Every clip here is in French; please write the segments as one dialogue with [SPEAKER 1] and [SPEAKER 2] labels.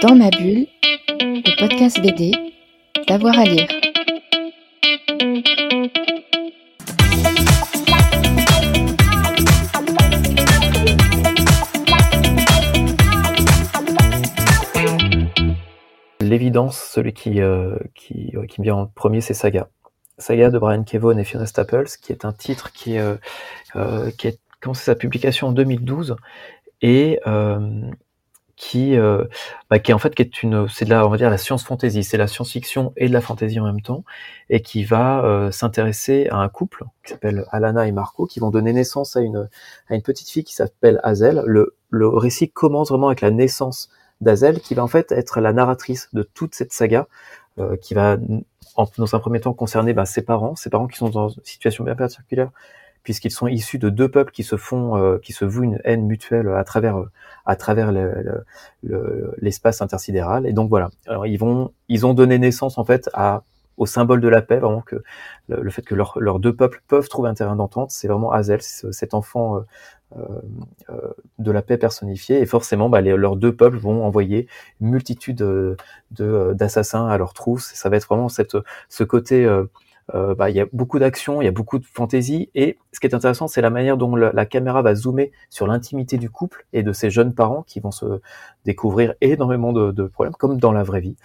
[SPEAKER 1] Dans ma bulle, le podcast BD, d'avoir à lire.
[SPEAKER 2] L'évidence, celui qui, euh, qui, me vient en premier, c'est Saga. Saga de Brian Kevon et Fiona Staples, qui est un titre qui, euh, euh, qui a commencé sa publication en 2012 et euh, qui, euh, bah, qui est en fait qui est une, c'est de la, on va dire la science fantasy, c'est la science-fiction et de la fantasy en même temps, et qui va euh, s'intéresser à un couple qui s'appelle Alana et Marco, qui vont donner naissance à une à une petite fille qui s'appelle Hazel. Le le récit commence vraiment avec la naissance d'Azel, qui va en fait être la narratrice de toute cette saga, euh, qui va en, dans un premier temps concerner bah, ses parents, ses parents qui sont dans une situation bien particulière, puisqu'ils sont issus de deux peuples qui se font, euh, qui se vouent une haine mutuelle à travers, à travers le- le- l'espace intersidéral. Et donc voilà, alors ils vont, ils ont donné naissance en fait à au symbole de la paix, vraiment que le, fait que leurs deux peuples peuvent trouver un terrain d'entente, c'est vraiment Hazel, cet enfant euh, euh, euh, de la paix personnifiée. Et forcément, bah, leurs deux peuples vont envoyer une multitude euh, de d'assassins à leur trousse. Ça va être vraiment cette ce côté. euh, euh, bah, il y a beaucoup d'action, il y a beaucoup de fantaisie, et ce qui est intéressant, c'est la manière dont la, caméra va zoomer sur l'intimité du couple et de ces jeunes parents qui vont se découvrir énormément de, de problèmes, comme dans la vraie vie.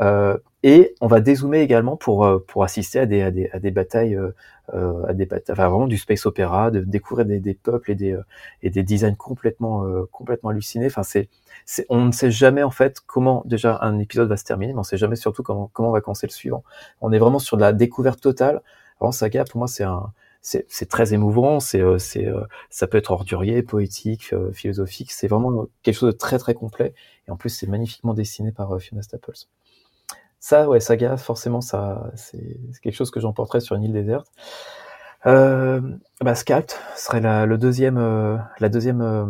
[SPEAKER 2] Euh, et on va dézoomer également pour euh, pour assister à des à des, à des batailles, euh, euh, à des batailles, enfin vraiment du space opéra, de découvrir des, des peuples et des euh, et des designs complètement euh, complètement hallucinés. Enfin c'est c'est, on ne sait jamais en fait comment déjà un épisode va se terminer, mais on sait jamais surtout comment comment va commencer le suivant. On est vraiment sur de la découverte totale. Alors Saga pour moi c'est un c'est, c'est très émouvant, c'est c'est ça peut être ordurier, poétique, philosophique, c'est vraiment quelque chose de très très complet et en plus c'est magnifiquement dessiné par Fiona Staples. Ça ouais Saga forcément ça c'est, quelque chose que j'emporterais sur une île déserte. Euh, bah, serait la, le deuxième euh, la deuxième euh,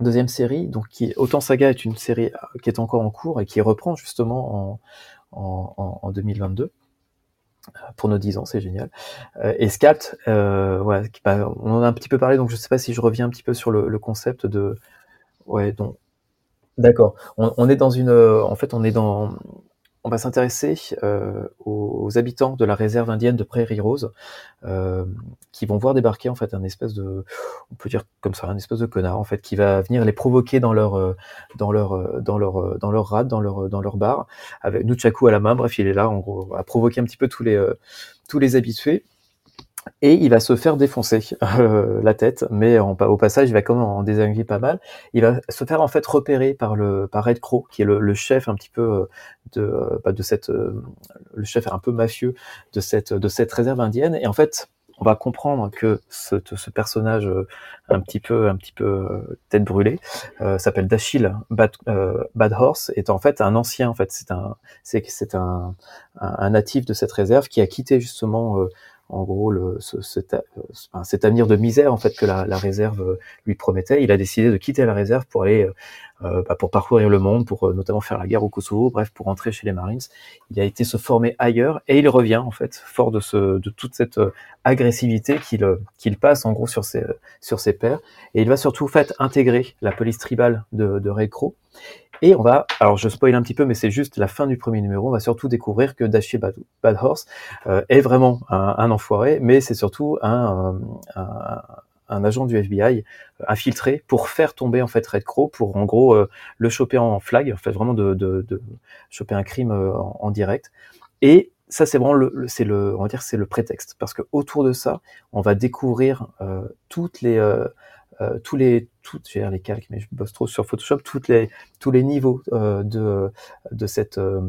[SPEAKER 2] deuxième série, donc qui autant Saga est une série euh, qui est encore en cours et qui reprend justement en, en, en, en 2022 euh, pour nos 10 ans, c'est génial. Et euh, ouais, bah, on en a un petit peu parlé, donc je sais pas si je reviens un petit peu sur le, concept de, ouais, donc, d'accord. On, est dans une, en fait, on est dans, on va s'intéresser euh, aux, habitants de la réserve indienne de Prairie Rose, euh, qui vont voir débarquer en fait un espèce de, on peut dire comme ça, un espèce de connard en fait, qui va venir les provoquer dans leur, euh, dans leur, euh, dans leur, euh, dans leur rade, dans leur, dans leur bar, avec Nunchaku à la main. Bref, il est là en gros à provoquer un petit peu tous les, tous les habitués. Et il va se faire défoncer euh, la tête, mais au passage, il va quand même en désinguer pas mal. Il va se faire en fait repérer par le par Red Crow, qui est le, le chef un petit peu euh, de euh, bah, de cette euh, le chef un peu mafieux de cette de cette réserve indienne. Et en fait, on va comprendre que ce, ce personnage un petit peu un petit peu tête brûlée euh, s'appelle Dachil Bad, euh, Bad Horse, est en fait un ancien. En fait, c'est un c'est c'est un, un un natif de cette réserve qui a quitté justement en gros le, ce, cet, euh, cet avenir de misère en fait que la, la réserve euh, lui promettait. Il a décidé de quitter la réserve pour aller euh, bah, pour parcourir le monde, pour euh, notamment faire la guerre au Kosovo, bref, pour rentrer chez les Marines. Il a été se former ailleurs et il revient en fait fort de ce de toute cette euh, agressivité qu'il euh, qu'il passe en gros sur ses sur ses pairs et il va surtout en fait intégrer la police tribale de, de Red Crow. Et on va, alors je spoil un petit peu, mais c'est juste la fin du premier numéro. On va surtout découvrir que Dashie Bad, Bad Horse euh, est vraiment un, un, enfoiré, mais c'est surtout un, un, un, agent du FBI infiltré pour faire tomber en fait Red Crow, pour en gros euh, le choper en flag, en fait vraiment de, choper un crime euh, en, direct. Et ça c'est vraiment le, c'est le on va dire c'est le prétexte parce que autour de ça on va découvrir euh, toutes les euh, euh, tous les toutes j'ai les calques mais je bosse trop sur Photoshop toutes les tous les niveaux euh, de de cette euh,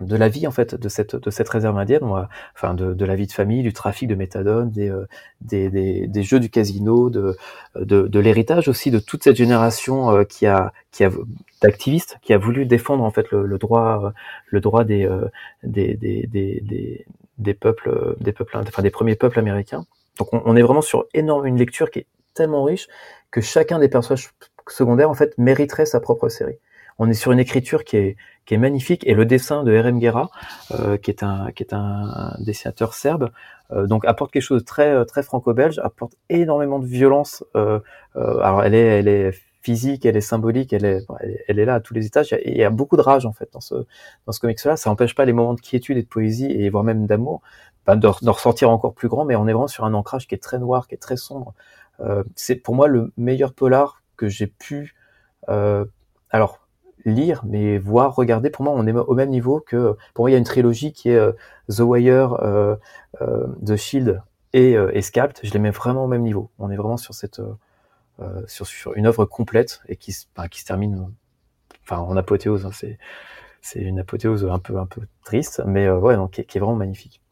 [SPEAKER 2] de la vie en fait de cette de cette réserve indienne, enfin de, de la vie de famille, du trafic de méthadone, des, euh, des, des, des jeux du casino, de de, de l'héritage aussi de toute cette génération euh, qui a qui a d'activistes qui a voulu défendre en fait le, le droit le droit des, euh, des, des, des, des des peuples des peuples enfin des premiers peuples américains. Donc on, on est vraiment sur énorme une lecture qui est tellement riche que chacun des personnages secondaires en fait mériterait sa propre série. On est sur une écriture qui est, qui est magnifique et le dessin de R.M. Guerra, euh, qui est un, qui est un, dessinateur serbe, euh, donc apporte quelque chose de très, très franco-belge, apporte énormément de violence. Euh, alors elle est, elle est physique, elle est symbolique, elle est, elle est là à tous les étages. Et il y a beaucoup de rage en fait dans ce dans ce comics-là. Ça n'empêche pas les moments de quiétude et de poésie et voire même d'amour, ben, de, de, ressortir encore plus grand. Mais on est vraiment sur un ancrage qui est très noir, qui est très sombre. Euh, c'est pour moi le meilleur polar que j'ai pu euh, alors lire, mais voir, regarder. Pour moi, on est au même niveau que. Pour moi, il y a une trilogie qui est euh, The Wire, euh, euh, The Shield et, et. Je les mets vraiment au même niveau. On est vraiment sur cette sur, sur, une œuvre complète et qui, qui se termine enfin en apothéose. Hein, c'est c'est une apothéose un peu un peu triste, mais ouais, donc qui, qui, est vraiment magnifique.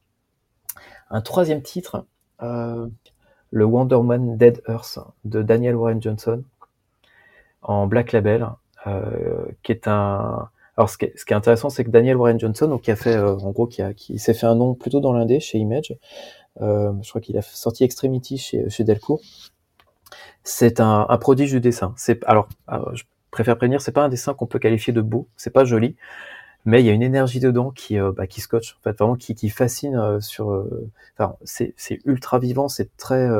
[SPEAKER 2] Un troisième titre, le Wonder Woman Dead Earth de Daniel Warren Johnson en Black Label. Euh, qui est un alors ce qui est, intéressant, c'est que Daniel Warren Johnson, donc qui a fait, euh, en gros, qui, a, qui s'est fait un nom plutôt dans l'indé chez Image. Euh, je crois qu'il a sorti Extremity chez, chez Delcourt. C'est un, un, prodige du dessin. C'est alors, je préfère prévenir, c'est pas un dessin qu'on peut qualifier de beau. C'est pas joli, mais il y a une énergie dedans qui, euh, bah, qui scotche, en fait, vraiment qui, qui fascine sur. enfin, c'est, c'est ultra vivant, c'est très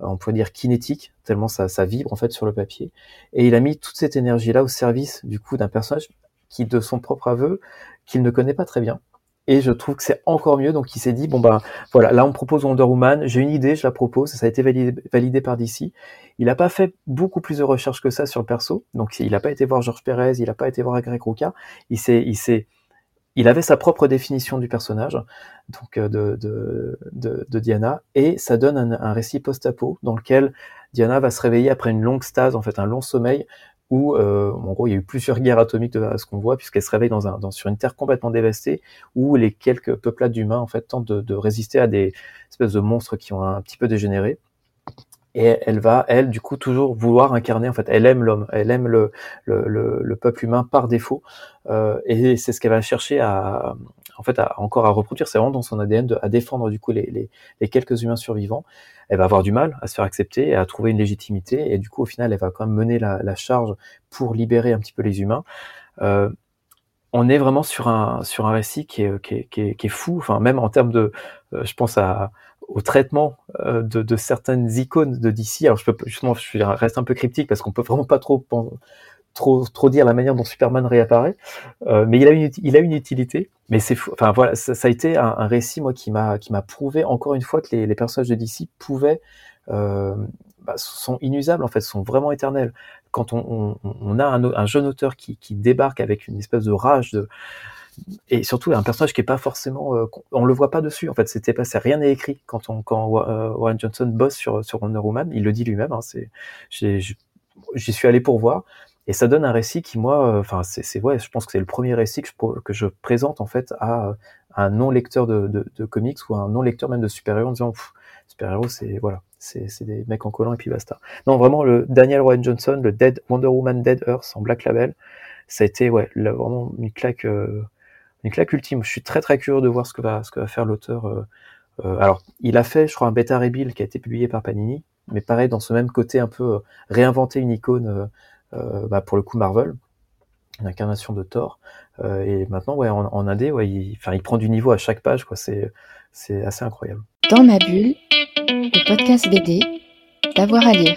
[SPEAKER 2] on pourrait dire kinétique, tellement ça, vibre en fait sur le papier. Et il a mis toute cette énergie-là au service du coup d'un personnage qui, de son propre aveu, qu'il ne connaît pas très bien. Et je trouve que c'est encore mieux. Donc il s'est dit bon bah voilà, là on propose Wonder Woman, j'ai une idée, je la propose, ça a été validé, validé par DC. Il n'a pas fait beaucoup plus de recherches que ça sur le perso. Donc il n'a pas été voir Georges Pérez, il n'a pas été voir Greg Rucka. Il s'est il avait sa propre définition du personnage, donc euh, de, Diana, et ça donne un, récit post-apo dans lequel Diana va se réveiller après une longue stase, en fait un long sommeil, où euh, en gros il y a eu plusieurs guerres atomiques de, à ce qu'on voit, puisqu'elle se réveille dans sur une terre complètement dévastée, où les quelques peuplades d'humains en fait tentent de, résister à des espèces de monstres qui ont un petit peu dégénéré et elle va, elle, du coup, toujours vouloir incarner. En fait, elle aime l'homme, elle aime le, le, le, peuple humain par défaut, euh, et c'est ce qu'elle va chercher à, en fait, à, encore à reproduire. C'est vraiment dans son ADN de, à défendre du coup les, les, les, quelques humains survivants. Elle va avoir du mal à se faire accepter et à trouver une légitimité, et du coup, au final, elle va quand même mener la, la charge pour libérer un petit peu les humains. Euh, on est vraiment sur un sur un récit qui est, qui est, qui est, qui est fou. Enfin, même en termes de, euh, je pense à au traitement euh, de, de, certaines icônes de DC. Alors je peux justement, je reste un peu cryptique parce qu'on peut vraiment pas trop trop trop dire la manière dont Superman réapparaît, euh, mais il a une il a une utilité. Mais c'est enfin voilà, ça, ça, a été un, un récit moi qui m'a qui m'a prouvé encore une fois que les, les personnages de DC pouvaient euh, bah, sont inusables en fait, sont vraiment éternels. Quand on, on, on a un, un, jeune auteur qui, qui débarque avec une espèce de rage de et surtout un personnage qui est pas forcément euh, on le voit pas dessus en fait. C'était pas c'est rien n'est écrit. Quand on quand euh, Warren Johnson bosse sur sur Wonder Woman il le dit lui-même hein, c'est j'y suis allé pour voir. Et ça donne un récit qui moi euh, enfin c'est ouais je pense que c'est le premier récit que je, que je présente en fait à, un non lecteur de, de, de, comics ou un non lecteur même de super-héros en disant super-héros c'est voilà c'est des mecs en collant et puis basta. Non vraiment le Daniel Warren Johnson le Dead Wonder Woman Dead Earth en Black Label ça a été ouais vraiment une claque une claque ultime. Je suis très très curieux de voir ce que va, ce que va faire l'auteur. Euh, euh, alors, il a fait, je crois, un bêta rebuild qui a été publié par Panini, mais pareil, dans ce même côté un peu euh, réinventer une icône, bah, pour le coup Marvel, une incarnation de Thor. et maintenant, ouais, en, en indé, ouais, il, il prend du niveau à chaque page. C'est, c'est assez incroyable.
[SPEAKER 1] Dans ma bulle, le podcast BD, d'avoir à lire.